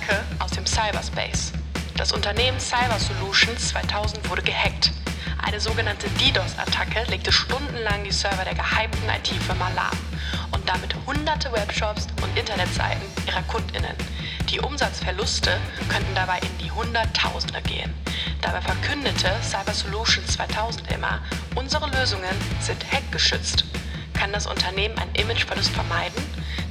Attacke aus dem Cyberspace. Das Unternehmen Cyber Solutions 2000 wurde gehackt. Eine sogenannte DDoS-Attacke legte stundenlang die Server der gehypten IT-Firma lahm und damit hunderte Webshops und Internetseiten ihrer KundInnen. Die Umsatzverluste könnten dabei in die Hunderttausende gehen. Dabei verkündete Cyber Solutions 2000 immer, unsere Lösungen sind hackgeschützt. Kann das Unternehmen einen Imageverlust vermeiden?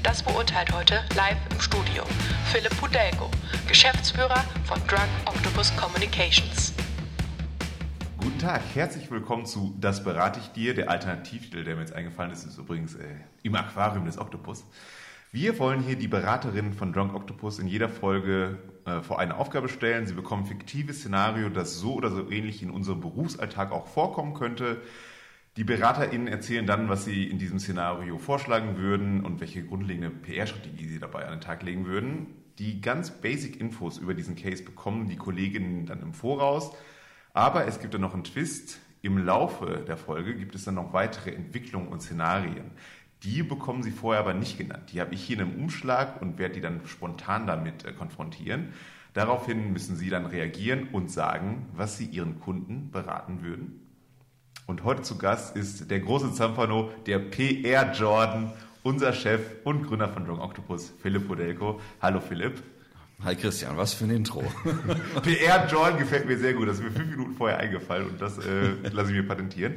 Das beurteilt heute live im Studio Philipp Pudelko, Geschäftsführer von Drug Octopus Communications. Guten Tag, herzlich willkommen zu Das berate ich dir. Der Alternativtitel, der mir jetzt eingefallen ist, ist übrigens äh, im Aquarium des Oktopus. Wir wollen hier die Beraterinnen von Drunk Octopus in jeder Folge äh, vor eine Aufgabe stellen. Sie bekommen ein fiktives Szenario, das so oder so ähnlich in unserem Berufsalltag auch vorkommen könnte. Die BeraterInnen erzählen dann, was sie in diesem Szenario vorschlagen würden und welche grundlegende PR-Strategie sie dabei an den Tag legen würden. Die ganz basic Infos über diesen Case bekommen die Kolleginnen dann im Voraus. Aber es gibt dann noch einen Twist. Im Laufe der Folge gibt es dann noch weitere Entwicklungen und Szenarien. Die bekommen sie vorher aber nicht genannt. Die habe ich hier in einem Umschlag und werde die dann spontan damit äh, konfrontieren. Daraufhin müssen sie dann reagieren und sagen, was sie ihren Kunden beraten würden und heute zu Gast ist der große Zampano, der PR Jordan, unser Chef und Gründer von Drunk Octopus, Philipp Podelko. Hallo Philipp. Hi Christian, was für ein Intro. PR Jordan gefällt mir sehr gut. Das ist mir fünf Minuten vorher eingefallen und das äh, lasse ich mir patentieren.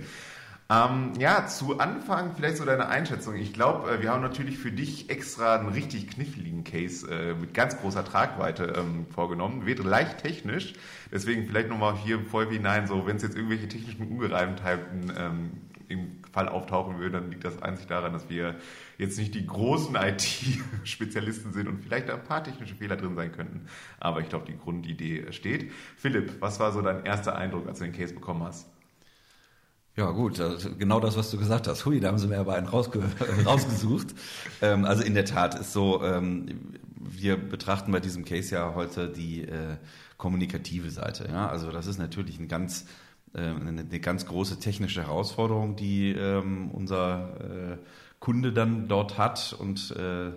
Ähm, ja, zu Anfang vielleicht so deine Einschätzung. Ich glaube, äh, wir haben natürlich für dich extra einen richtig kniffligen Case äh, mit ganz großer Tragweite ähm, vorgenommen. Wird leicht technisch, deswegen vielleicht nochmal hier voll hinein, so wenn es jetzt irgendwelche technischen Ungereimtheiten ähm, im Fall auftauchen würde, dann liegt das einzig daran, dass wir jetzt nicht die großen IT-Spezialisten sind und vielleicht ein paar technische Fehler drin sein könnten. Aber ich glaube, die Grundidee steht. Philipp, was war so dein erster Eindruck, als du den Case bekommen hast? Ja gut, genau das, was du gesagt hast. Hui, da haben sie mir aber einen rausge rausgesucht. ähm, also in der Tat ist so, ähm, wir betrachten bei diesem Case ja heute die äh, kommunikative Seite. Ja? Also das ist natürlich ein ganz, äh, eine, eine, ganz große technische Herausforderung, die ähm, unser äh, Kunde dann dort hat und äh,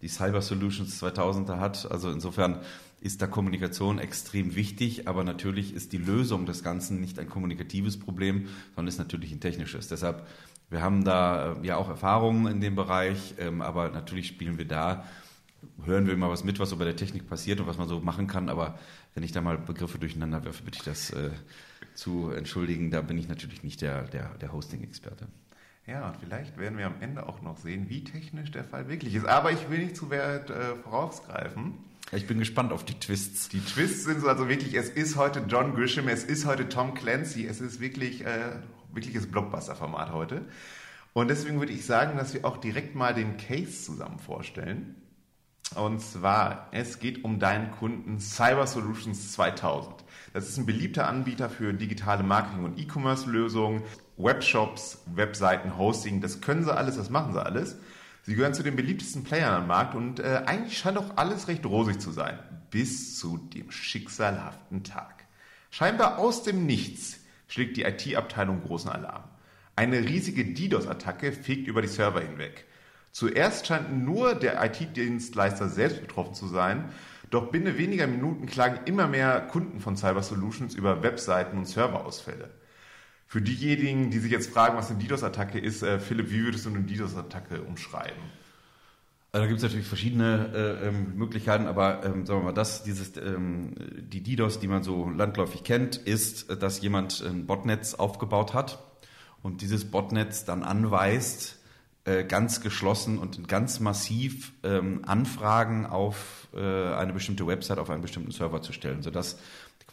die Cyber Solutions 2000 hat. Also insofern ist da Kommunikation extrem wichtig, aber natürlich ist die Lösung des Ganzen nicht ein kommunikatives Problem, sondern ist natürlich ein technisches. Deshalb, wir haben da äh, ja auch Erfahrungen in dem Bereich, ähm, aber natürlich spielen wir da, hören wir immer was mit, was so bei der Technik passiert und was man so machen kann, aber wenn ich da mal Begriffe durcheinander werfe, bitte ich das äh, zu entschuldigen, da bin ich natürlich nicht der, der, der Hosting-Experte. Ja, und vielleicht werden wir am Ende auch noch sehen, wie technisch der Fall wirklich ist. Aber ich will nicht zu weit äh, vorausgreifen. Ich bin gespannt auf die Twists. Die Twists sind so also wirklich, es ist heute John Grisham, es ist heute Tom Clancy, es ist wirklich äh, wirkliches Blockbuster-Format heute. Und deswegen würde ich sagen, dass wir auch direkt mal den Case zusammen vorstellen. Und zwar, es geht um deinen Kunden Cyber Solutions 2000. Das ist ein beliebter Anbieter für digitale Marketing- und E-Commerce-Lösungen, Webshops, Webseiten, Hosting. Das können sie alles, das machen sie alles. Sie gehören zu den beliebtesten Playern am Markt und äh, eigentlich scheint auch alles recht rosig zu sein. Bis zu dem schicksalhaften Tag. Scheinbar aus dem Nichts schlägt die IT-Abteilung großen Alarm. Eine riesige DDoS-Attacke fegt über die Server hinweg. Zuerst scheint nur der IT-Dienstleister selbst betroffen zu sein, doch binnen weniger Minuten klagen immer mehr Kunden von Cyber Solutions über Webseiten und Serverausfälle. Für diejenigen, die sich jetzt fragen, was eine DDoS-Attacke ist, äh, Philipp, wie würdest du eine DDoS-Attacke umschreiben? Also da gibt es natürlich verschiedene äh, ähm, Möglichkeiten, aber ähm, sagen wir mal, das, dieses, ähm, die DDoS, die man so landläufig kennt, ist, dass jemand ein Botnetz aufgebaut hat und dieses Botnetz dann anweist, äh, ganz geschlossen und ganz massiv ähm, Anfragen auf äh, eine bestimmte Website, auf einen bestimmten Server zu stellen, sodass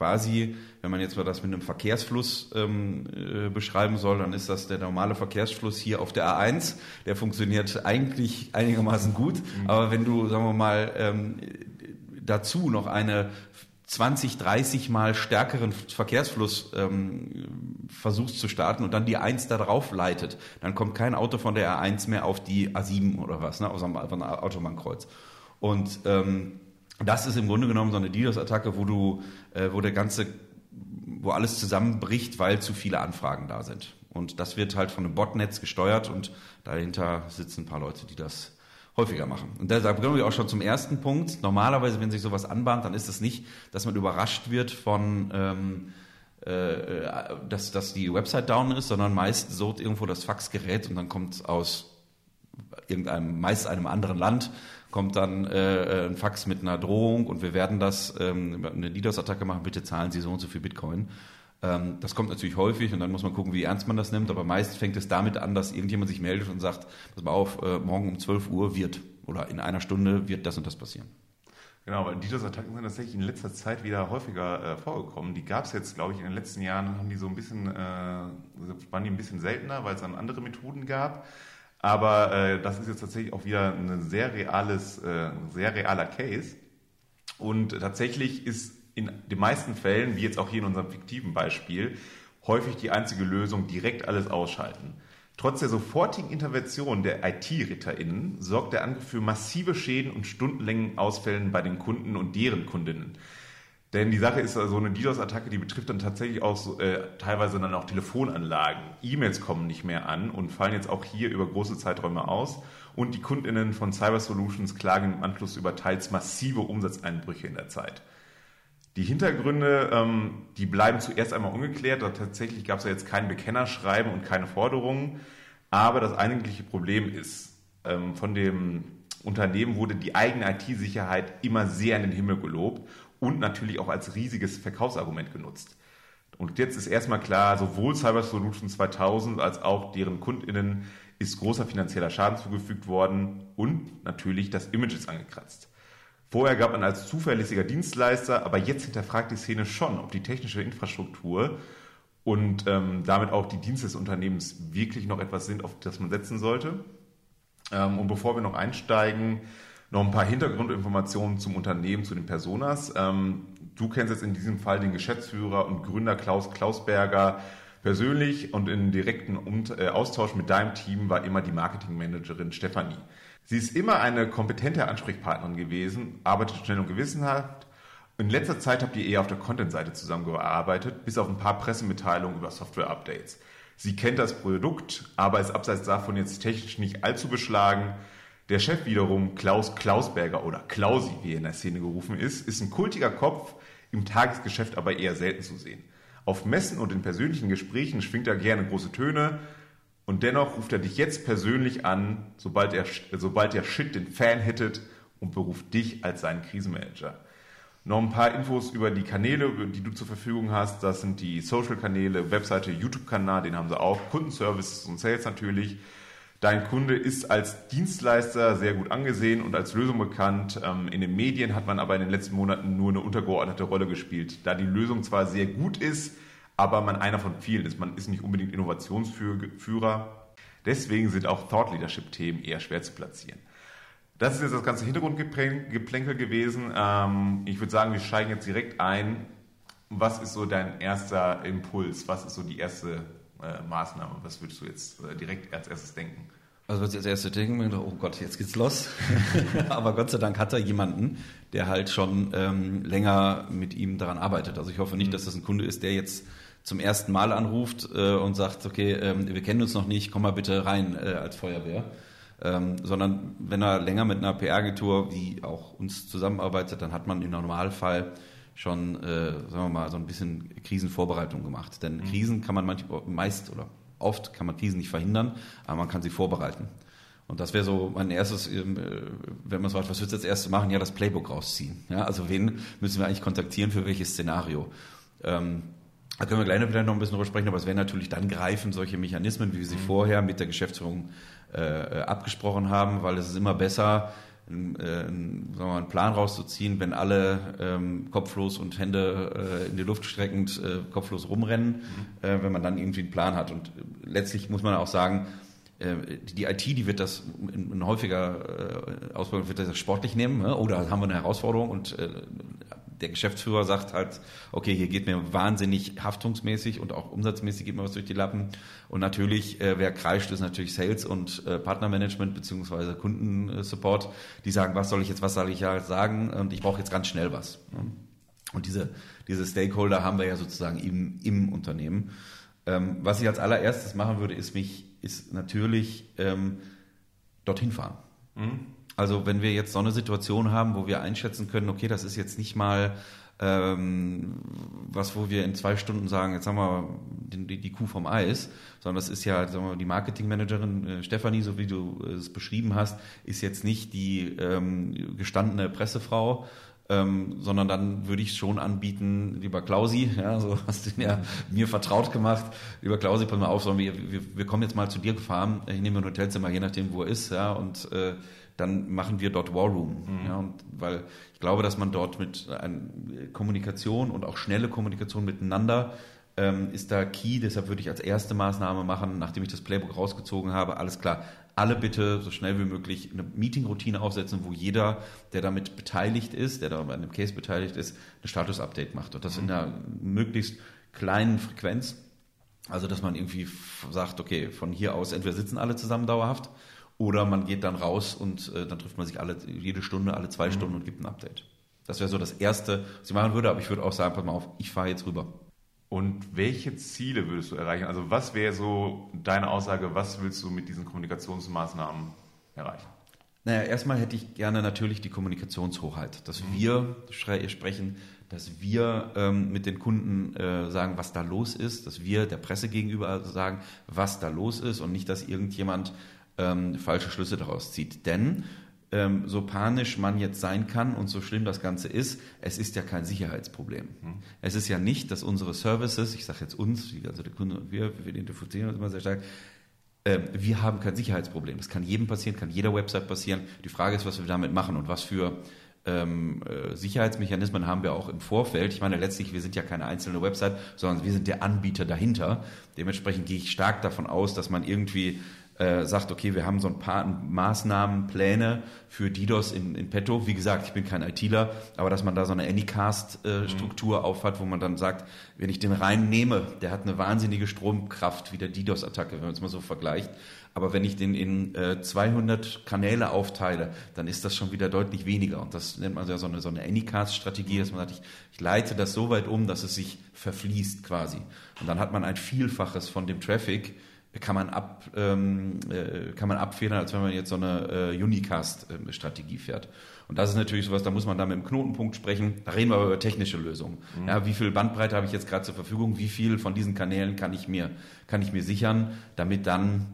quasi, wenn man jetzt mal das mit einem Verkehrsfluss ähm, äh, beschreiben soll, dann ist das der normale Verkehrsfluss hier auf der A1. Der funktioniert eigentlich einigermaßen gut. Mhm. Aber wenn du, sagen wir mal, ähm, dazu noch eine 20, 30 mal stärkeren Verkehrsfluss ähm, versuchst zu starten und dann die 1 da drauf leitet, dann kommt kein Auto von der A1 mehr auf die A7 oder was, ne, aus einem Autobahnkreuz. Und ähm, das ist im Grunde genommen so eine DDoS-Attacke, wo du, äh, wo der ganze, wo alles zusammenbricht, weil zu viele Anfragen da sind. Und das wird halt von einem Botnetz gesteuert und dahinter sitzen ein paar Leute, die das häufiger machen. Und da kommen wir auch schon zum ersten Punkt. Normalerweise, wenn sich sowas anbahnt, dann ist es nicht, dass man überrascht wird von, ähm, äh, dass, dass die Website down ist, sondern meist so irgendwo das Faxgerät und dann kommt aus irgendeinem, meist einem anderen Land, kommt dann äh, ein Fax mit einer Drohung und wir werden das, ähm, eine DDoS-Attacke machen, bitte zahlen Sie so und so viel Bitcoin. Ähm, das kommt natürlich häufig und dann muss man gucken, wie ernst man das nimmt, aber meist fängt es damit an, dass irgendjemand sich meldet und sagt, pass mal auf, äh, morgen um 12 Uhr wird oder in einer Stunde wird das und das passieren. Genau, weil DDoS-Attacken sind tatsächlich in letzter Zeit wieder häufiger äh, vorgekommen. Die gab es jetzt, glaube ich, in den letzten Jahren haben die so ein bisschen, äh, waren die ein bisschen seltener, weil es dann andere Methoden gab. Aber äh, das ist jetzt tatsächlich auch wieder ein sehr reales, äh, sehr realer Case. Und tatsächlich ist in den meisten Fällen, wie jetzt auch hier in unserem fiktiven Beispiel, häufig die einzige Lösung direkt alles ausschalten. Trotz der sofortigen Intervention der IT-RitterInnen sorgt der Angriff für massive Schäden und stundenlängen Ausfällen bei den Kunden und deren Kundinnen. Denn die Sache ist, so eine DDoS-Attacke, die betrifft dann tatsächlich auch äh, teilweise dann auch Telefonanlagen. E-Mails kommen nicht mehr an und fallen jetzt auch hier über große Zeiträume aus. Und die KundInnen von Cyber Solutions klagen im Anschluss über teils massive Umsatzeinbrüche in der Zeit. Die Hintergründe, ähm, die bleiben zuerst einmal ungeklärt. Tatsächlich gab es ja jetzt kein Bekennerschreiben und keine Forderungen. Aber das eigentliche Problem ist, ähm, von dem Unternehmen wurde die eigene IT-Sicherheit immer sehr in den Himmel gelobt und natürlich auch als riesiges Verkaufsargument genutzt. Und jetzt ist erstmal klar, sowohl Cyber Solutions 2000 als auch deren KundInnen ist großer finanzieller Schaden zugefügt worden und natürlich das Image ist angekratzt. Vorher gab man als zuverlässiger Dienstleister, aber jetzt hinterfragt die Szene schon, ob die technische Infrastruktur und ähm, damit auch die Dienste des Unternehmens wirklich noch etwas sind, auf das man setzen sollte. Ähm, und bevor wir noch einsteigen, noch ein paar Hintergrundinformationen zum Unternehmen, zu den Personas. Ähm, du kennst jetzt in diesem Fall den Geschäftsführer und Gründer Klaus Klausberger persönlich und in direkten äh, Austausch mit deinem Team war immer die Marketingmanagerin Stefanie. Sie ist immer eine kompetente Ansprechpartnerin gewesen, arbeitet schnell und gewissenhaft. In letzter Zeit habt ihr eher auf der Content-Seite zusammengearbeitet, bis auf ein paar Pressemitteilungen über Software-Updates. Sie kennt das Produkt, aber ist abseits davon jetzt technisch nicht allzu beschlagen. Der Chef wiederum, Klaus Klausberger oder Klausi, wie er in der Szene gerufen ist, ist ein kultiger Kopf, im Tagesgeschäft aber eher selten zu sehen. Auf Messen und in persönlichen Gesprächen schwingt er gerne große Töne und dennoch ruft er dich jetzt persönlich an, sobald er, sobald der Shit den Fan hittet und beruft dich als seinen Krisenmanager. Noch ein paar Infos über die Kanäle, die du zur Verfügung hast. Das sind die Social-Kanäle, Webseite, YouTube-Kanal, den haben sie auch, Kundenservices und Sales natürlich. Dein Kunde ist als Dienstleister sehr gut angesehen und als Lösung bekannt. Ähm, in den Medien hat man aber in den letzten Monaten nur eine untergeordnete Rolle gespielt, da die Lösung zwar sehr gut ist, aber man einer von vielen ist. Man ist nicht unbedingt Innovationsführer. Deswegen sind auch Thought Leadership-Themen eher schwer zu platzieren. Das ist jetzt das ganze Hintergrundgeplänkel gewesen. Ähm, ich würde sagen, wir steigen jetzt direkt ein. Was ist so dein erster Impuls? Was ist so die erste äh, Maßnahme? Was würdest du jetzt äh, direkt als erstes denken? Also was ich als erstes denken, oh Gott, jetzt geht's los. Aber Gott sei Dank hat er jemanden, der halt schon ähm, länger mit ihm daran arbeitet. Also ich hoffe nicht, mhm. dass das ein Kunde ist, der jetzt zum ersten Mal anruft äh, und sagt, okay, ähm, wir kennen uns noch nicht, komm mal bitte rein äh, als Feuerwehr. Ähm, sondern wenn er länger mit einer PR-Agentur, die auch uns zusammenarbeitet, dann hat man im Normalfall schon, äh, sagen wir mal, so ein bisschen Krisenvorbereitung gemacht. Denn mhm. Krisen kann man manchmal, meist oder oft kann man Krisen nicht verhindern, aber man kann sie vorbereiten. Und das wäre so mein erstes, ähm, äh, wenn man so fragt, was willst du als erstes machen? Ja, das Playbook rausziehen. Ja, also wen müssen wir eigentlich kontaktieren für welches Szenario? Ähm, da können wir gleich noch wieder noch ein bisschen drüber sprechen, aber es wäre natürlich dann greifen solche Mechanismen, wie wir sie mhm. vorher mit der Geschäftsführung äh, äh abgesprochen haben, weil es ist immer besser, einen, äh, sagen wir mal, einen Plan rauszuziehen, wenn alle ähm, kopflos und Hände äh, in die Luft streckend äh, kopflos rumrennen, mhm. äh, wenn man dann irgendwie einen Plan hat. Und letztlich muss man auch sagen, äh, die IT, die wird das in, häufiger äh, Ausbildung wird das sportlich nehmen, ne? oder haben wir eine Herausforderung und äh, der Geschäftsführer sagt halt, okay, hier geht mir wahnsinnig haftungsmäßig und auch umsatzmäßig geht mir was durch die Lappen. Und natürlich, äh, wer kreischt, ist natürlich Sales und äh, Partnermanagement beziehungsweise Kundensupport, die sagen, was soll ich jetzt, was soll ich ja sagen und ich brauche jetzt ganz schnell was. Und diese, diese Stakeholder haben wir ja sozusagen im, im Unternehmen. Ähm, was ich als allererstes machen würde, ist mich, ist natürlich ähm, dorthin fahren. Mhm. Also wenn wir jetzt so eine Situation haben, wo wir einschätzen können, okay, das ist jetzt nicht mal ähm, was, wo wir in zwei Stunden sagen, jetzt haben wir die, die Kuh vom Eis, sondern das ist ja sagen wir, die Marketingmanagerin äh, Stefanie, so wie du es beschrieben hast, ist jetzt nicht die ähm, gestandene Pressefrau, ähm, sondern dann würde ich schon anbieten, lieber Klausi, ja, so hast du ja mir vertraut gemacht, lieber Klausi, pass mal auf, sondern wir, wir, wir kommen jetzt mal zu dir gefahren, ich nehme ein Hotelzimmer, je nachdem, wo er ist, ja, und äh, dann machen wir dort War Room. Mhm. Ja, weil ich glaube, dass man dort mit äh, Kommunikation und auch schnelle Kommunikation miteinander ähm, ist da key. Deshalb würde ich als erste Maßnahme machen, nachdem ich das Playbook rausgezogen habe, alles klar, alle bitte so schnell wie möglich eine Meeting-Routine aufsetzen, wo jeder, der damit beteiligt ist, der da bei einem Case beteiligt ist, ein Status-Update macht. Und das mhm. in einer möglichst kleinen Frequenz. Also, dass man irgendwie sagt, okay, von hier aus entweder sitzen alle zusammen dauerhaft oder man geht dann raus und äh, dann trifft man sich alle jede Stunde, alle zwei mhm. Stunden und gibt ein Update. Das wäre so das Erste, was ich machen würde, aber ich würde auch sagen, pass mal auf, ich fahre jetzt rüber. Und welche Ziele würdest du erreichen? Also was wäre so deine Aussage, was willst du mit diesen Kommunikationsmaßnahmen erreichen? Naja, erstmal hätte ich gerne natürlich die Kommunikationshoheit, dass mhm. wir sprechen, dass wir ähm, mit den Kunden äh, sagen, was da los ist, dass wir der Presse gegenüber sagen, was da los ist und nicht, dass irgendjemand ähm, falsche Schlüsse daraus zieht. Denn ähm, so panisch man jetzt sein kann und so schlimm das Ganze ist, es ist ja kein Sicherheitsproblem. Mhm. Es ist ja nicht, dass unsere Services, ich sage jetzt uns, also der Kunde und wir, wir identifizieren uns immer sehr stark, äh, wir haben kein Sicherheitsproblem. Das kann jedem passieren, kann jeder Website passieren. Die Frage ist, was wir damit machen und was für ähm, äh, Sicherheitsmechanismen haben wir auch im Vorfeld. Ich meine, letztlich, wir sind ja keine einzelne Website, sondern wir sind der Anbieter dahinter. Dementsprechend gehe ich stark davon aus, dass man irgendwie äh, sagt, okay, wir haben so ein paar Maßnahmen, Pläne für DDoS in, in petto. Wie gesagt, ich bin kein ITler, aber dass man da so eine Anycast-Struktur mhm. auf hat, wo man dann sagt, wenn ich den rein nehme, der hat eine wahnsinnige Stromkraft wie der DDoS-Attacke, wenn man es mal so vergleicht. Aber wenn ich den in äh, 200 Kanäle aufteile, dann ist das schon wieder deutlich weniger. Und das nennt man ja so eine, so eine Anycast-Strategie, dass man sagt, ich, ich leite das so weit um, dass es sich verfließt quasi. Und dann hat man ein Vielfaches von dem Traffic, kann man ab ähm, äh, kann man abfedern, als wenn man jetzt so eine äh, Unicast-Strategie fährt. Und das ist natürlich sowas, da muss man dann mit dem Knotenpunkt sprechen. Da reden wir aber über technische Lösungen. Mhm. Ja, wie viel Bandbreite habe ich jetzt gerade zur Verfügung? Wie viel von diesen Kanälen kann ich mir kann ich mir sichern, damit dann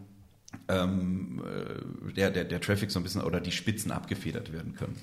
ähm, äh, der, der, der Traffic so ein bisschen oder die Spitzen abgefedert werden können.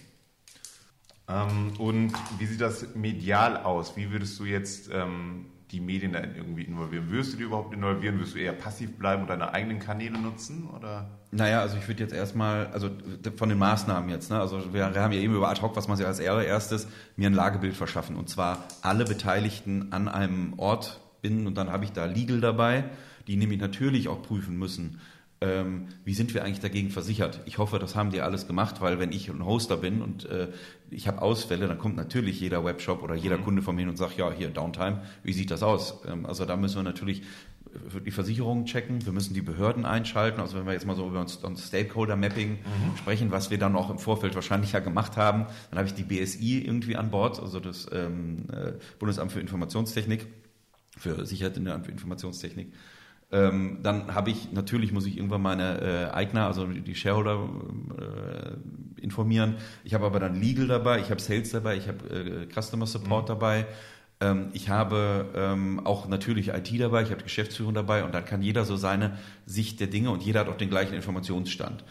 Ähm, und wie sieht das medial aus? Wie würdest du jetzt ähm, die Medien da irgendwie involvieren? Wirst du die überhaupt involvieren? Wirst du eher passiv bleiben und deine eigenen Kanäle nutzen? Oder? Naja, also ich würde jetzt erstmal, also von den Maßnahmen jetzt, ne? also wir, wir haben ja eben über ad hoc, was man sich als erstes, mir ein Lagebild verschaffen und zwar alle Beteiligten an einem Ort binden und dann habe ich da Legal dabei, die nämlich natürlich auch prüfen müssen, ähm, wie sind wir eigentlich dagegen versichert? Ich hoffe, das haben die alles gemacht, weil wenn ich ein Hoster bin und äh, ich habe Ausfälle, dann kommt natürlich jeder Webshop oder jeder mhm. Kunde von mir hin und sagt, ja, hier Downtime, wie sieht das aus? Ähm, also da müssen wir natürlich die Versicherungen checken, wir müssen die Behörden einschalten. Also wenn wir jetzt mal so über ein Stakeholder-Mapping mhm. sprechen, was wir dann auch im Vorfeld wahrscheinlich ja gemacht haben, dann habe ich die BSI irgendwie an Bord, also das ähm, äh, Bundesamt für Informationstechnik, für Sicherheit in der Informationstechnik. Ähm, dann habe ich, natürlich muss ich irgendwann meine äh, Eigner, also die Shareholder äh, informieren. Ich habe aber dann Legal dabei, ich habe Sales dabei, ich habe äh, Customer Support mhm. dabei. Ähm, ich habe ähm, auch natürlich IT dabei, ich habe Geschäftsführung dabei und dann kann jeder so seine Sicht der Dinge und jeder hat auch den gleichen Informationsstand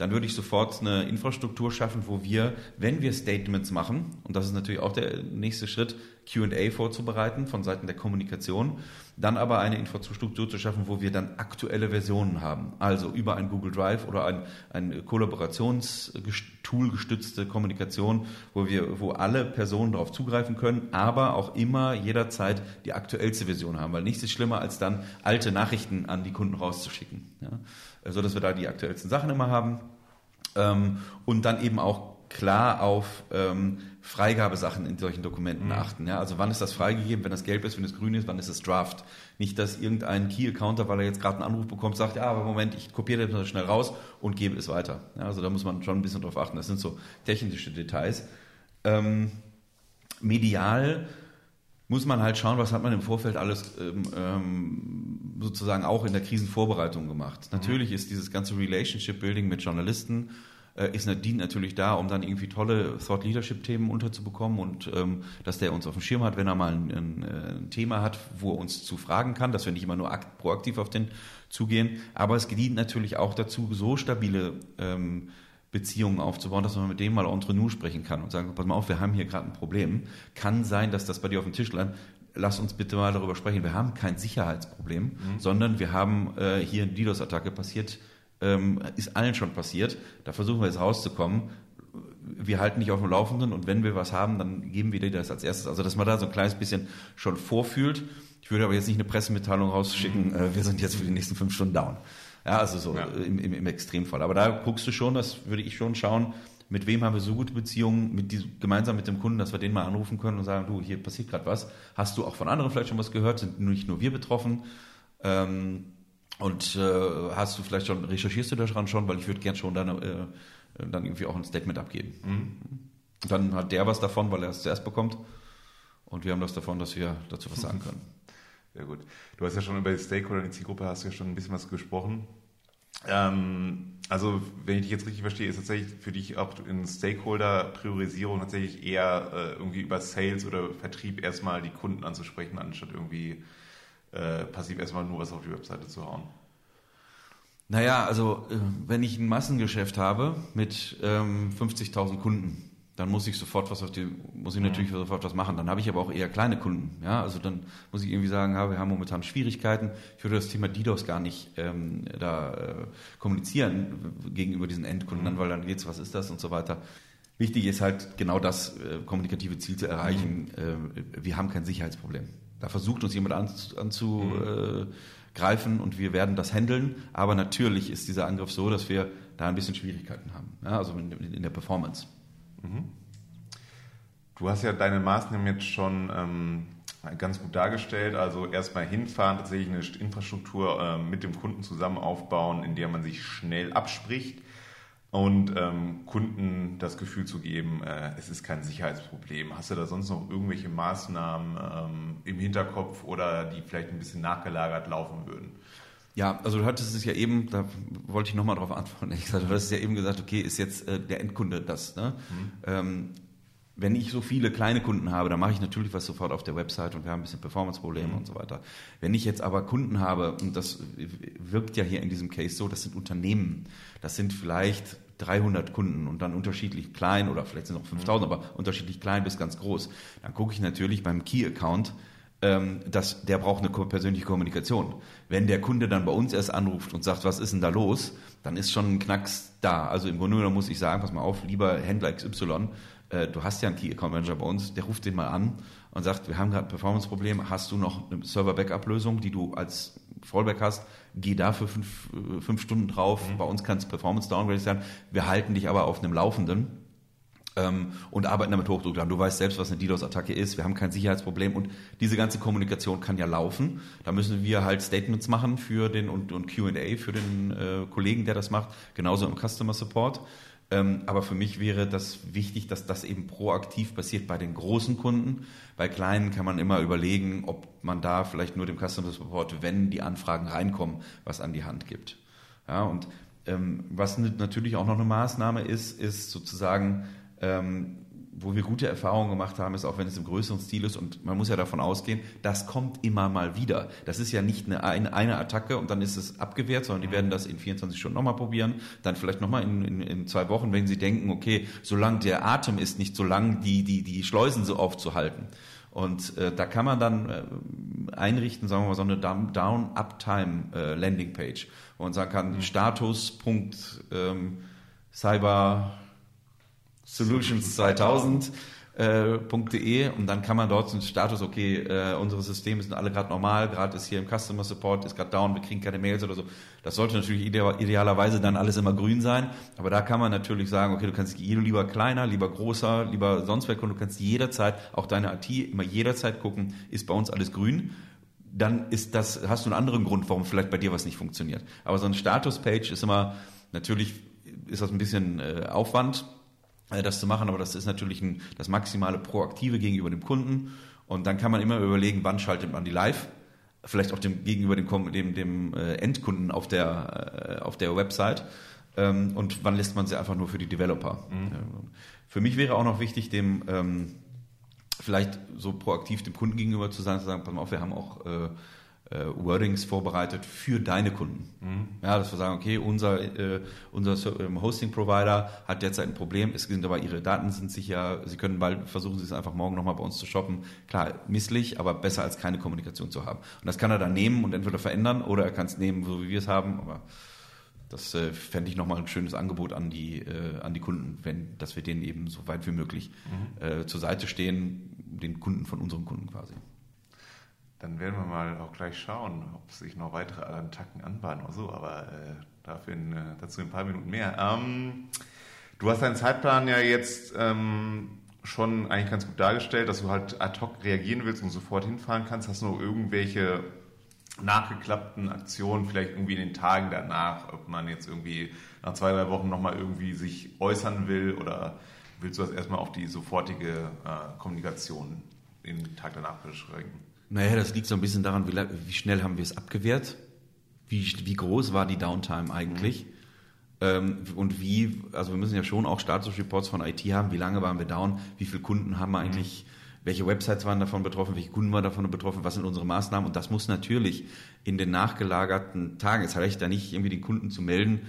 dann würde ich sofort eine Infrastruktur schaffen, wo wir, wenn wir Statements machen, und das ist natürlich auch der nächste Schritt, QA vorzubereiten von Seiten der Kommunikation, dann aber eine Infrastruktur zu schaffen, wo wir dann aktuelle Versionen haben. Also über ein Google Drive oder ein, ein Kollaborationstool gestützte Kommunikation, wo wir, wo alle Personen darauf zugreifen können, aber auch immer jederzeit die aktuellste Version haben, weil nichts ist schlimmer, als dann alte Nachrichten an die Kunden rauszuschicken. Ja? so dass wir da die aktuellsten Sachen immer haben. Ähm, und dann eben auch klar auf ähm, Freigabesachen in solchen Dokumenten mhm. achten. Ja? Also wann ist das freigegeben, wenn das gelb ist, wenn es grün ist, wann ist es Draft. Nicht, dass irgendein Key-Accounter, weil er jetzt gerade einen Anruf bekommt, sagt, ja, aber Moment, ich kopiere das schnell raus und gebe es weiter. Ja, also da muss man schon ein bisschen drauf achten. Das sind so technische Details. Ähm, medial muss man halt schauen, was hat man im Vorfeld alles ähm, ähm, sozusagen auch in der Krisenvorbereitung gemacht. Mhm. Natürlich ist dieses ganze Relationship Building mit Journalisten ist, dient natürlich da, um dann irgendwie tolle Thought Leadership Themen unterzubekommen und ähm, dass der uns auf dem Schirm hat, wenn er mal ein, ein, ein, Thema hat, wo er uns zu fragen kann, dass wir nicht immer nur akt, proaktiv auf den zugehen. Aber es dient natürlich auch dazu, so stabile ähm, Beziehungen aufzubauen, dass man mit dem mal entre nous sprechen kann und sagen, pass mal auf, wir haben hier gerade ein Problem. Kann sein, dass das bei dir auf dem Tisch landet. Lass uns bitte mal darüber sprechen. Wir haben kein Sicherheitsproblem, mhm. sondern wir haben äh, hier eine DDoS-Attacke passiert, ähm, ist allen schon passiert. Da versuchen wir jetzt rauszukommen. Wir halten nicht auf dem Laufenden und wenn wir was haben, dann geben wir dir das als erstes. Also, dass man da so ein kleines bisschen schon vorfühlt. Ich würde aber jetzt nicht eine Pressemitteilung rausschicken, äh, wir sind jetzt für die nächsten fünf Stunden down. Ja, also so ja. Im, im, im Extremfall. Aber da guckst du schon, das würde ich schon schauen, mit wem haben wir so gute Beziehungen, mit die, gemeinsam mit dem Kunden, dass wir den mal anrufen können und sagen, du, hier passiert gerade was. Hast du auch von anderen vielleicht schon was gehört? Sind nicht nur wir betroffen? Ähm, und äh, hast du vielleicht schon, recherchierst du daran schon, weil ich würde gern schon dann, äh, dann irgendwie auch ein Statement abgeben. Mhm. Dann hat der was davon, weil er es zuerst bekommt. Und wir haben das davon, dass wir dazu was sagen können. Sehr gut. Du hast ja schon über die Stakeholder, die Zielgruppe hast du ja schon ein bisschen was gesprochen. Ähm, also, wenn ich dich jetzt richtig verstehe, ist tatsächlich für dich auch in Stakeholder-Priorisierung tatsächlich eher äh, irgendwie über Sales oder Vertrieb erstmal die Kunden anzusprechen, anstatt irgendwie äh, passiv erstmal nur was auf die Webseite zu hauen. Naja, also äh, wenn ich ein Massengeschäft habe mit ähm, 50.000 Kunden, dann muss ich sofort was auf die, muss ich natürlich mhm. sofort was machen. Dann habe ich aber auch eher kleine Kunden. Ja, also dann muss ich irgendwie sagen, ja, wir haben momentan Schwierigkeiten. Ich würde das Thema DDoS gar nicht ähm, da äh, kommunizieren gegenüber diesen Endkunden, mhm. weil dann geht's, was ist das und so weiter. Wichtig ist halt genau das äh, kommunikative Ziel zu erreichen. Mhm. Äh, wir haben kein Sicherheitsproblem. Da versucht uns jemand anzugreifen an mhm. und wir werden das handeln. Aber natürlich ist dieser Angriff so, dass wir da ein bisschen Schwierigkeiten haben. Ja, also in, in der Performance. Mhm. Du hast ja deine Maßnahmen jetzt schon ähm, ganz gut dargestellt. Also erstmal hinfahren, tatsächlich eine Infrastruktur äh, mit dem Kunden zusammen aufbauen, in der man sich schnell abspricht und ähm, Kunden das Gefühl zu geben, äh, es ist kein Sicherheitsproblem. Hast du da sonst noch irgendwelche Maßnahmen ähm, im Hinterkopf oder die vielleicht ein bisschen nachgelagert laufen würden? Ja, also du hattest es ja eben, da wollte ich nochmal drauf antworten. Ich sagte, du hast ja eben gesagt, okay, ist jetzt äh, der Endkunde das. Ne? Mhm. Ähm, wenn ich so viele kleine Kunden habe, dann mache ich natürlich was sofort auf der Website und wir haben ein bisschen Performance-Probleme mhm. und so weiter. Wenn ich jetzt aber Kunden habe, und das wirkt ja hier in diesem Case so, das sind Unternehmen, das sind vielleicht 300 Kunden und dann unterschiedlich klein oder vielleicht sind es auch 5000, mhm. aber unterschiedlich klein bis ganz groß, dann gucke ich natürlich beim Key-Account, ähm, dass der braucht eine persönliche Kommunikation. Wenn der Kunde dann bei uns erst anruft und sagt, was ist denn da los, dann ist schon ein Knacks da. Also im Grunde genommen muss ich sagen, pass mal auf, lieber Händler XY, äh, du hast ja einen Key Account Manager bei uns, der ruft den mal an und sagt, wir haben gerade ein Performance-Problem, hast du noch eine Server-Backup-Lösung, die du als Fallback hast, geh da für fünf, äh, fünf Stunden drauf, mhm. bei uns kann es Performance-Downgrade sein, wir halten dich aber auf einem Laufenden ähm, und arbeiten damit Hochdruck dran. Du weißt selbst, was eine DDoS-Attacke ist. Wir haben kein Sicherheitsproblem und diese ganze Kommunikation kann ja laufen. Da müssen wir halt Statements machen für den und, und Q&A für den äh, Kollegen, der das macht. Genauso im Customer Support. Ähm, aber für mich wäre das wichtig, dass das eben proaktiv passiert bei den großen Kunden. Bei kleinen kann man immer überlegen, ob man da vielleicht nur dem Customer Support, wenn die Anfragen reinkommen, was an die Hand gibt. Ja, und ähm, was natürlich auch noch eine Maßnahme ist, ist sozusagen ähm, wo wir gute Erfahrungen gemacht haben, ist auch wenn es im größeren Stil ist und man muss ja davon ausgehen, das kommt immer mal wieder. Das ist ja nicht eine, eine, eine Attacke und dann ist es abgewehrt, sondern die werden das in 24 Stunden nochmal probieren, dann vielleicht nochmal in, in, in zwei Wochen, wenn sie denken, okay, solange der Atem ist, nicht so lang die, die, die Schleusen so aufzuhalten. Und äh, da kann man dann äh, einrichten, sagen wir mal, so eine Down-Uptime-Landing-Page, äh, wo man sagen kann, Status, Punkt, ähm, Cyber Solutions 2000 äh, und dann kann man dort einen Status, okay, äh, unsere Systeme sind alle gerade normal, gerade ist hier im Customer Support, ist gerade down, wir kriegen keine Mails oder so. Das sollte natürlich idealerweise dann alles immer grün sein, aber da kann man natürlich sagen, okay, du kannst lieber kleiner, lieber großer, lieber sonst wer, du kannst jederzeit, auch deine IT immer jederzeit gucken, ist bei uns alles grün. Dann ist das, hast du einen anderen Grund, warum vielleicht bei dir was nicht funktioniert. Aber so ein Status-Page ist immer, natürlich ist das ein bisschen äh, Aufwand, das zu machen, aber das ist natürlich ein, das maximale Proaktive gegenüber dem Kunden. Und dann kann man immer überlegen, wann schaltet man die live. Vielleicht auch dem, gegenüber dem, dem, dem äh, Endkunden auf der, äh, auf der Website. Ähm, und wann lässt man sie einfach nur für die Developer? Mhm. Für mich wäre auch noch wichtig, dem ähm, vielleicht so proaktiv dem Kunden gegenüber zu sein, zu sagen, pass mal auf, wir haben auch äh, Wordings vorbereitet für deine Kunden. Mhm. Ja, dass wir sagen, okay, unser, äh, unser ähm, Hosting-Provider hat derzeit ein Problem, es sind aber ihre Daten sind sicher, sie können bald versuchen, sie es einfach morgen nochmal bei uns zu shoppen. Klar, misslich, aber besser als keine Kommunikation zu haben. Und das kann er dann nehmen und entweder verändern oder er kann es nehmen, so wie wir es haben, aber das äh, fände ich nochmal ein schönes Angebot an die, äh, an die Kunden, wenn, dass wir denen eben so weit wie möglich mhm. äh, zur Seite stehen, den Kunden von unseren Kunden quasi. Dann werden wir mal auch gleich schauen, ob sich noch weitere Attacken anbahnen oder so, aber äh, dafür in, äh, dazu in ein paar Minuten mehr. Ähm, du hast deinen Zeitplan ja jetzt ähm, schon eigentlich ganz gut dargestellt, dass du halt ad hoc reagieren willst und sofort hinfahren kannst. Hast du noch irgendwelche nachgeklappten Aktionen, vielleicht irgendwie in den Tagen danach, ob man jetzt irgendwie nach zwei, drei Wochen nochmal irgendwie sich äußern will oder willst du das erstmal auf die sofortige äh, Kommunikation den Tag danach beschränken? Naja, das liegt so ein bisschen daran, wie, wie schnell haben wir es abgewehrt, wie, wie groß war die Downtime eigentlich? Mhm. und wie, also wir müssen ja schon auch Status-Reports von IT haben, wie lange waren wir down, wie viele Kunden haben wir eigentlich, welche Websites waren davon betroffen, welche Kunden waren davon betroffen, was sind unsere Maßnahmen? Und das muss natürlich in den nachgelagerten Tagen, es reicht da nicht irgendwie den Kunden zu melden,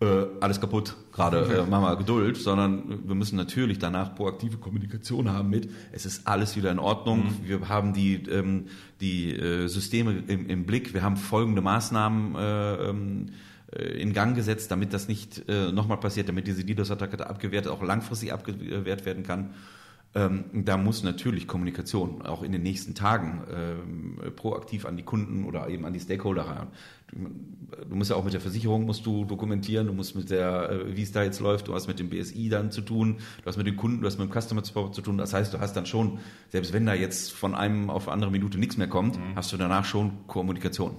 äh, alles kaputt, gerade äh, mach mal Geduld, sondern wir müssen natürlich danach proaktive Kommunikation haben mit, es ist alles wieder in Ordnung, mhm. wir haben die, ähm, die äh, Systeme im, im Blick, wir haben folgende Maßnahmen äh, ähm, äh, in Gang gesetzt, damit das nicht äh, nochmal passiert, damit diese DDoS-Attacke abgewehrt, auch langfristig abgewehrt werden kann. Ähm, da muss natürlich Kommunikation auch in den nächsten Tagen ähm, proaktiv an die Kunden oder eben an die Stakeholder ran. Du, musst ja auch mit der Versicherung musst du dokumentieren, du musst mit der, äh, wie es da jetzt läuft, du hast mit dem BSI dann zu tun, du hast mit den Kunden, du hast mit dem Customer Support zu tun. Das heißt, du hast dann schon, selbst wenn da jetzt von einem auf andere Minute nichts mehr kommt, mhm. hast du danach schon Kommunikation.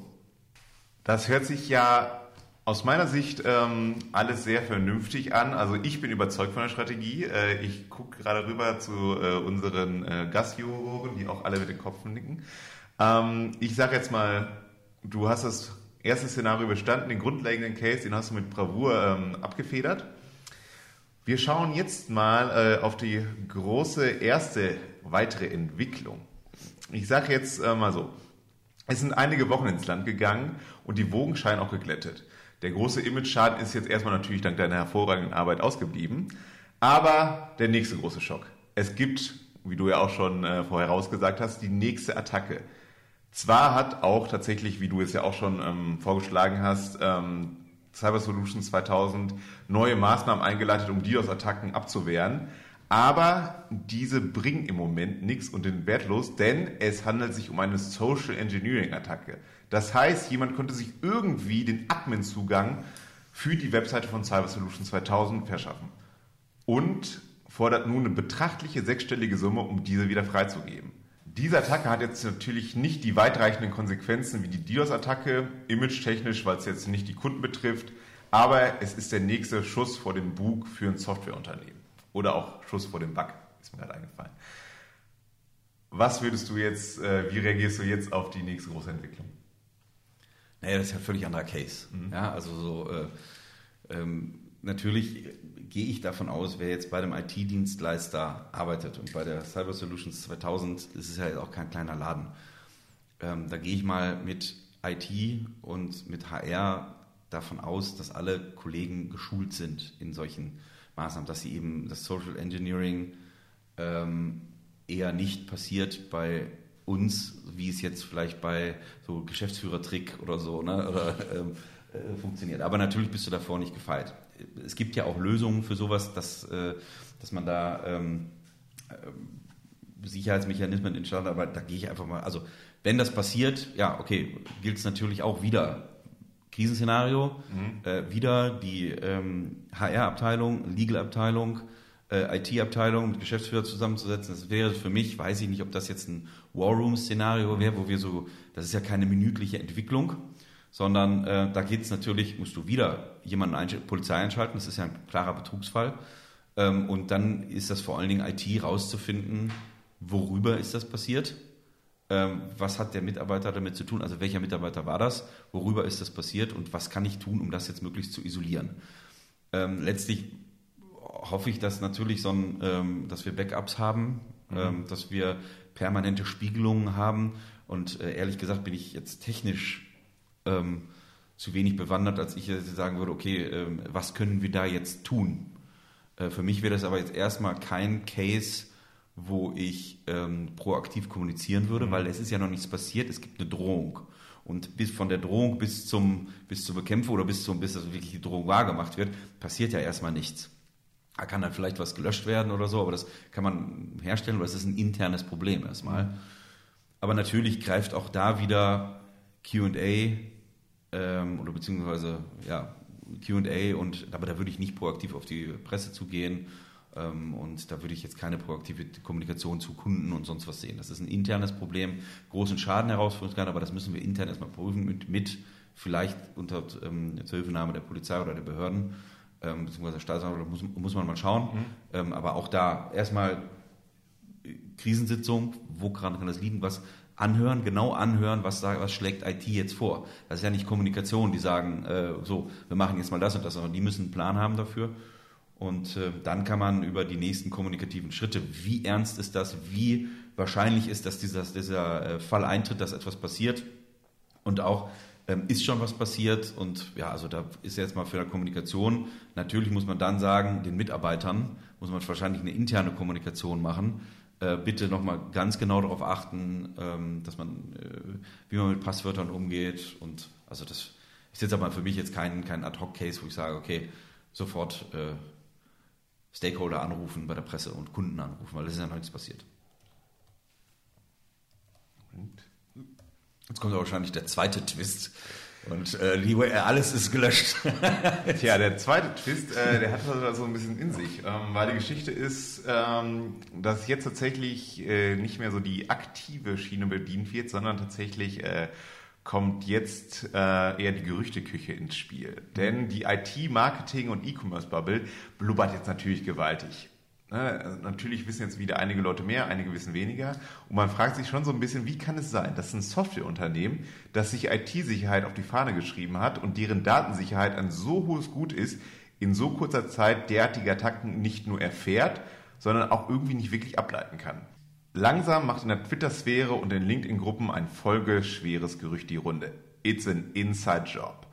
Das hört sich ja aus meiner Sicht ähm, alles sehr vernünftig an. Also ich bin überzeugt von der Strategie. Äh, ich gucke gerade rüber zu äh, unseren äh, Gastjuroren, die auch alle mit den Kopfen nicken. Ähm, ich sage jetzt mal, du hast das erste Szenario bestanden, den grundlegenden Case, den hast du mit Bravour ähm, abgefedert. Wir schauen jetzt mal äh, auf die große erste weitere Entwicklung. Ich sage jetzt äh, mal so, es sind einige Wochen ins Land gegangen und die Wogen scheinen auch geglättet. Der große Image-Schaden ist jetzt erstmal natürlich dank deiner hervorragenden Arbeit ausgeblieben. Aber der nächste große Schock. Es gibt, wie du ja auch schon äh, vorher rausgesagt hast, die nächste Attacke. Zwar hat auch tatsächlich, wie du es ja auch schon ähm, vorgeschlagen hast, ähm, Cyber Solutions 2000 neue Maßnahmen eingeleitet, um DDoS-Attacken abzuwehren. Aber diese bringen im Moment nichts und den wertlos, denn es handelt sich um eine Social Engineering Attacke. Das heißt, jemand konnte sich irgendwie den Admin-Zugang für die Webseite von Cyber Solutions 2000 verschaffen und fordert nun eine betrachtliche sechsstellige Summe, um diese wieder freizugeben. Diese Attacke hat jetzt natürlich nicht die weitreichenden Konsequenzen wie die DDoS-Attacke, image-technisch, weil es jetzt nicht die Kunden betrifft, aber es ist der nächste Schuss vor dem Bug für ein Softwareunternehmen. Oder auch Schuss vor dem Bug, ist mir gerade eingefallen. Was würdest du jetzt, äh, wie reagierst du jetzt auf die nächste große Entwicklung? Naja, das ist ja ein völlig anderer Case. Mhm. Ja, also so, äh, ähm, natürlich gehe ich davon aus, wer jetzt bei dem IT-Dienstleister arbeitet und bei der Cyber Solutions 2000 ist es ja jetzt auch kein kleiner Laden. Ähm, da gehe ich mal mit IT und mit HR davon aus, dass alle Kollegen geschult sind in solchen Maßnahmen, dass sie eben das Social Engineering ähm, eher nicht passiert bei uns, wie es jetzt vielleicht bei so Geschäftsführertrick oder so ne, oder, ähm, äh, funktioniert. Aber natürlich bist du davor nicht gefeit. Es gibt ja auch Lösungen für sowas, dass, äh, dass man da ähm, äh, Sicherheitsmechanismen entstanden, aber da gehe ich einfach mal, also wenn das passiert, ja, okay, gilt es natürlich auch wieder Krisenszenario, mhm. äh, wieder die ähm, HR-Abteilung, Legal-Abteilung, äh, IT-Abteilung mit Geschäftsführer zusammenzusetzen. Das wäre für mich, weiß ich nicht, ob das jetzt ein War Room-Szenario wäre, wo wir so, das ist ja keine minütliche Entwicklung, sondern äh, da geht es natürlich, musst du wieder jemanden einsch Polizei einschalten, das ist ja ein klarer Betrugsfall. Ähm, und dann ist das vor allen Dingen IT rauszufinden, worüber ist das passiert ähm, was hat der Mitarbeiter damit zu tun? Also welcher Mitarbeiter war das? Worüber ist das passiert? Und was kann ich tun, um das jetzt möglichst zu isolieren? Ähm, letztlich hoffe ich, dass natürlich so ein, ähm, dass wir Backups haben, mhm. ähm, dass wir permanente Spiegelungen haben und äh, ehrlich gesagt bin ich jetzt technisch ähm, zu wenig bewandert, als ich jetzt sagen würde, okay, ähm, was können wir da jetzt tun? Äh, für mich wäre das aber jetzt erstmal kein Case, wo ich ähm, proaktiv kommunizieren würde, mhm. weil es ist ja noch nichts passiert, es gibt eine Drohung. Und bis von der Drohung bis zum bis zur Bekämpfung oder bis zum bis das wirklich die Drohung wahrgemacht wird, passiert ja erstmal nichts. Da kann dann vielleicht was gelöscht werden oder so, aber das kann man herstellen, weil es ist ein internes Problem erstmal. Aber natürlich greift auch da wieder QA ähm, oder beziehungsweise ja, QA und aber da würde ich nicht proaktiv auf die Presse zugehen ähm, und da würde ich jetzt keine proaktive Kommunikation zu Kunden und sonst was sehen. Das ist ein internes Problem, großen Schaden herausführen kann, aber das müssen wir intern erstmal prüfen mit, mit vielleicht unter ähm, Zuhilfenahme der Polizei oder der Behörden ähm, beziehungsweise Staatsanwalt, muss, muss man mal schauen. Mhm. Ähm, aber auch da erstmal Krisensitzung, wo kann, kann das liegen, was anhören, genau anhören, was, was schlägt IT jetzt vor. Das ist ja nicht Kommunikation, die sagen, äh, so, wir machen jetzt mal das und das, sondern die müssen einen Plan haben dafür. Und äh, dann kann man über die nächsten kommunikativen Schritte, wie ernst ist das, wie wahrscheinlich ist, dass dieser, dieser äh, Fall eintritt, dass etwas passiert und auch ähm, ist schon was passiert und ja, also da ist jetzt mal für die Kommunikation, natürlich muss man dann sagen, den Mitarbeitern muss man wahrscheinlich eine interne Kommunikation machen, äh, bitte nochmal ganz genau darauf achten, ähm, dass man, äh, wie man mit Passwörtern umgeht und also das ist jetzt aber für mich jetzt kein, kein Ad-Hoc-Case, wo ich sage, okay, sofort äh, Stakeholder anrufen bei der Presse und Kunden anrufen, weil das ist ja noch nichts passiert. Und Jetzt kommt wahrscheinlich der zweite Twist. Und äh, die, äh, alles ist gelöscht. Tja, der zweite Twist, äh, der hat so ein bisschen in sich, ähm, weil die Geschichte ist, ähm, dass jetzt tatsächlich äh, nicht mehr so die aktive Schiene bedient wird, sondern tatsächlich äh, kommt jetzt äh, eher die Gerüchteküche ins Spiel. Denn die IT-Marketing- und E-Commerce-Bubble blubbert jetzt natürlich gewaltig. Ne, also natürlich wissen jetzt wieder einige Leute mehr, einige wissen weniger. Und man fragt sich schon so ein bisschen, wie kann es sein, dass ein Softwareunternehmen, das sich IT-Sicherheit auf die Fahne geschrieben hat und deren Datensicherheit ein so hohes Gut ist, in so kurzer Zeit derartige Attacken nicht nur erfährt, sondern auch irgendwie nicht wirklich ableiten kann. Langsam macht in der Twitter-Sphäre und in LinkedIn-Gruppen ein folgeschweres Gerücht die Runde. It's an inside job.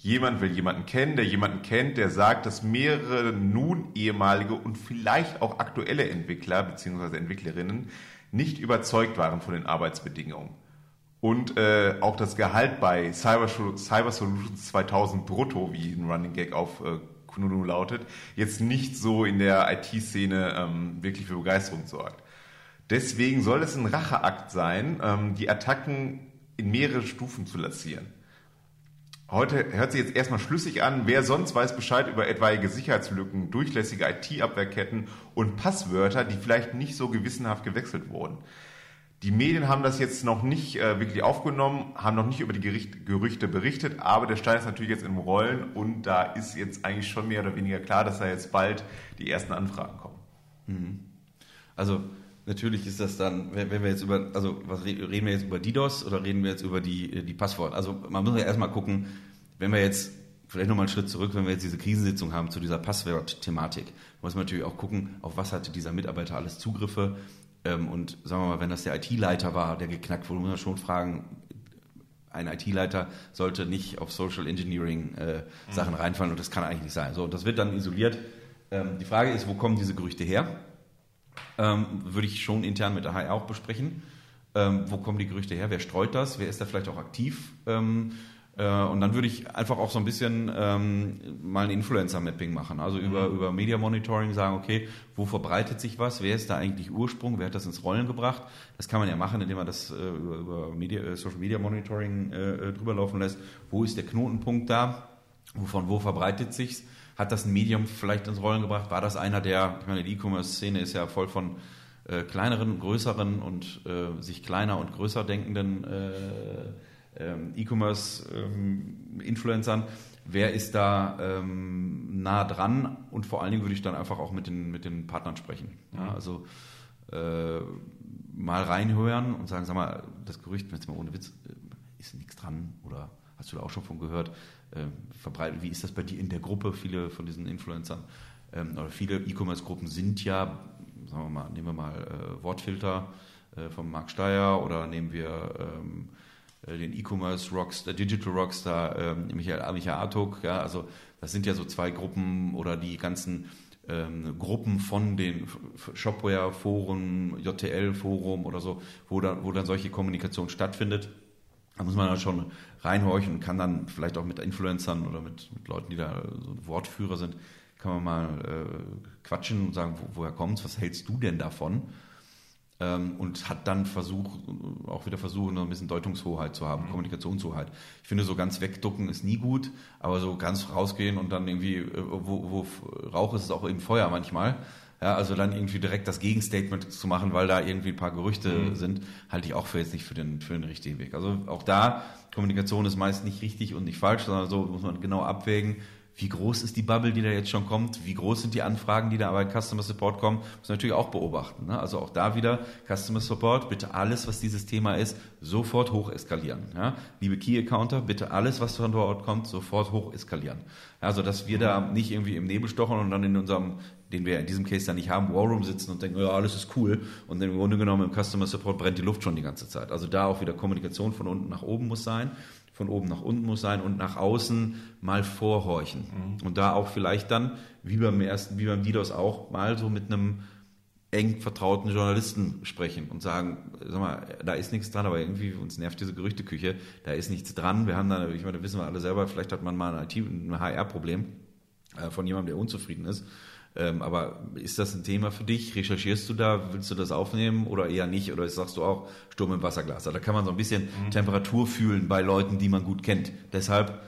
Jemand will jemanden kennen, der jemanden kennt, der sagt, dass mehrere nun ehemalige und vielleicht auch aktuelle Entwickler bzw. Entwicklerinnen nicht überzeugt waren von den Arbeitsbedingungen. Und äh, auch das Gehalt bei Cyber, Cyber Solutions 2000 brutto, wie ein Running Gag auf äh, Kununu lautet, jetzt nicht so in der IT-Szene ähm, wirklich für Begeisterung sorgt. Deswegen soll es ein Racheakt sein, ähm, die Attacken in mehrere Stufen zu lancieren. Heute hört sich jetzt erstmal schlüssig an. Wer sonst weiß Bescheid über etwaige Sicherheitslücken, durchlässige IT-Abwehrketten und Passwörter, die vielleicht nicht so gewissenhaft gewechselt wurden. Die Medien haben das jetzt noch nicht äh, wirklich aufgenommen, haben noch nicht über die Gericht, Gerüchte berichtet, aber der Stein ist natürlich jetzt im Rollen und da ist jetzt eigentlich schon mehr oder weniger klar, dass da jetzt bald die ersten Anfragen kommen. Mhm. Also natürlich ist das dann, wenn, wir jetzt über, also was reden wir jetzt über DDoS oder reden wir jetzt über die, die Passwort? Also man muss ja erstmal gucken, wenn wir jetzt, vielleicht nochmal einen Schritt zurück, wenn wir jetzt diese Krisensitzung haben zu dieser Passwort-Thematik, muss man natürlich auch gucken, auf was hatte dieser Mitarbeiter alles Zugriffe. Ähm, und sagen wir mal, wenn das der IT-Leiter war, der geknackt wurde, muss man schon fragen, ein IT-Leiter sollte nicht auf Social Engineering äh, Sachen mhm. reinfallen und das kann eigentlich nicht sein. So, das wird dann isoliert. Ähm, die Frage ist, wo kommen diese Gerüchte her? Ähm, würde ich schon intern mit der HR auch besprechen. Ähm, wo kommen die Gerüchte her? Wer streut das? Wer ist da vielleicht auch aktiv? Ähm, äh, und dann würde ich einfach auch so ein bisschen ähm, mal ein Influencer-Mapping machen. Also über, mhm. über Media Monitoring sagen, okay, wo verbreitet sich was? Wer ist da eigentlich Ursprung? Wer hat das ins Rollen gebracht? Das kann man ja machen, indem man das äh, über, über Media, äh, Social Media Monitoring äh, äh, drüber laufen lässt. Wo ist der Knotenpunkt da? Wovon wo verbreitet sich's? Hat das ein Medium vielleicht ins Rollen gebracht? War das einer der, ich meine, die E-Commerce-Szene ist ja voll von äh, kleineren, größeren und äh, sich kleiner und größer denkenden äh, ähm, E-Commerce-Influencern. Ähm, Wer ist da ähm, nah dran? Und vor allen Dingen würde ich dann einfach auch mit den, mit den Partnern sprechen. Ja, mhm. also äh, mal reinhören und sagen, sag mal, das Gerücht, jetzt mal ohne Witz, äh, ist nichts dran oder hast du da auch schon von gehört, äh, verbreitet. Wie ist das bei dir in der Gruppe? Viele von diesen Influencern ähm, oder viele E-Commerce-Gruppen sind ja, sagen wir mal, nehmen wir mal äh, Wortfilter äh, von Marc Steyer oder nehmen wir ähm, äh, den E-Commerce Rockstar, Digital Rockstar, ähm, Michael, Michael Artuk, ja, also das sind ja so zwei Gruppen oder die ganzen ähm, Gruppen von den Shopware-Foren, JTL-Forum oder so, wo dann, wo dann solche Kommunikation stattfindet. Da muss man dann schon reinhorchen und kann dann vielleicht auch mit Influencern oder mit, mit Leuten, die da so Wortführer sind, kann man mal äh, quatschen und sagen, wo, woher kommt's, was hältst du denn davon? Ähm, und hat dann versucht, auch wieder versucht, noch ein bisschen Deutungshoheit zu haben, mhm. Kommunikationshoheit. Ich finde, so ganz wegducken ist nie gut, aber so ganz rausgehen und dann irgendwie, äh, wo, wo Rauch ist, ist auch eben Feuer manchmal. Ja, also dann irgendwie direkt das Gegenstatement zu machen, weil da irgendwie ein paar Gerüchte mhm. sind, halte ich auch für jetzt nicht für den, für den richtigen Weg. Also auch da, Kommunikation ist meist nicht richtig und nicht falsch, sondern so muss man genau abwägen, wie groß ist die Bubble, die da jetzt schon kommt, wie groß sind die Anfragen, die da bei Customer Support kommen, muss natürlich auch beobachten. Ne? Also auch da wieder Customer Support, bitte alles, was dieses Thema ist, sofort hoch eskalieren. Ja? Liebe Key Accounter, bitte alles, was von dort kommt, sofort hoch eskalieren. Also dass wir da nicht irgendwie im Nebel stochen und dann in unserem, den wir in diesem Case dann nicht haben, Warroom sitzen und denken, ja, alles ist cool. Und im Grunde genommen im Customer Support brennt die Luft schon die ganze Zeit. Also da auch wieder Kommunikation von unten nach oben muss sein von oben nach unten muss sein und nach außen mal vorhorchen. Mhm. Und da auch vielleicht dann, wie beim ersten, wie beim DDoS auch, mal so mit einem eng vertrauten Journalisten sprechen und sagen, sag mal, da ist nichts dran, aber irgendwie uns nervt diese Gerüchteküche, da ist nichts dran. Wir haben da, ich meine, wissen wir alle selber, vielleicht hat man mal ein IT, ein HR-Problem äh, von jemandem, der unzufrieden ist. Ähm, aber ist das ein Thema für dich? Recherchierst du da? Willst du das aufnehmen oder eher nicht? Oder sagst du auch Sturm im Wasserglas? Also da kann man so ein bisschen mhm. Temperatur fühlen bei Leuten, die man gut kennt. Deshalb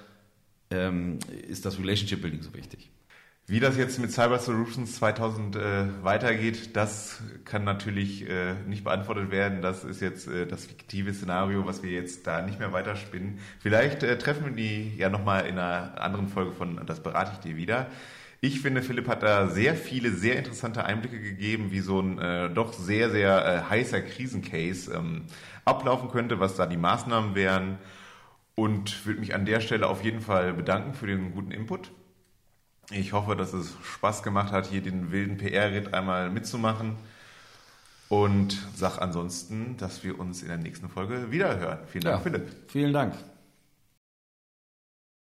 ähm, ist das Relationship Building so wichtig. Wie das jetzt mit Cyber Solutions 2000 äh, weitergeht, das kann natürlich äh, nicht beantwortet werden. Das ist jetzt äh, das fiktive Szenario, was wir jetzt da nicht mehr weiterspinnen. Vielleicht äh, treffen wir die ja nochmal in einer anderen Folge von Das berate ich dir wieder. Ich finde, Philipp hat da sehr viele, sehr interessante Einblicke gegeben, wie so ein äh, doch sehr, sehr äh, heißer Krisencase ähm, ablaufen könnte, was da die Maßnahmen wären. Und würde mich an der Stelle auf jeden Fall bedanken für den guten Input. Ich hoffe, dass es Spaß gemacht hat, hier den wilden PR-Ritt einmal mitzumachen. Und sag ansonsten, dass wir uns in der nächsten Folge wiederhören. Vielen Dank, ja, Philipp. Vielen Dank.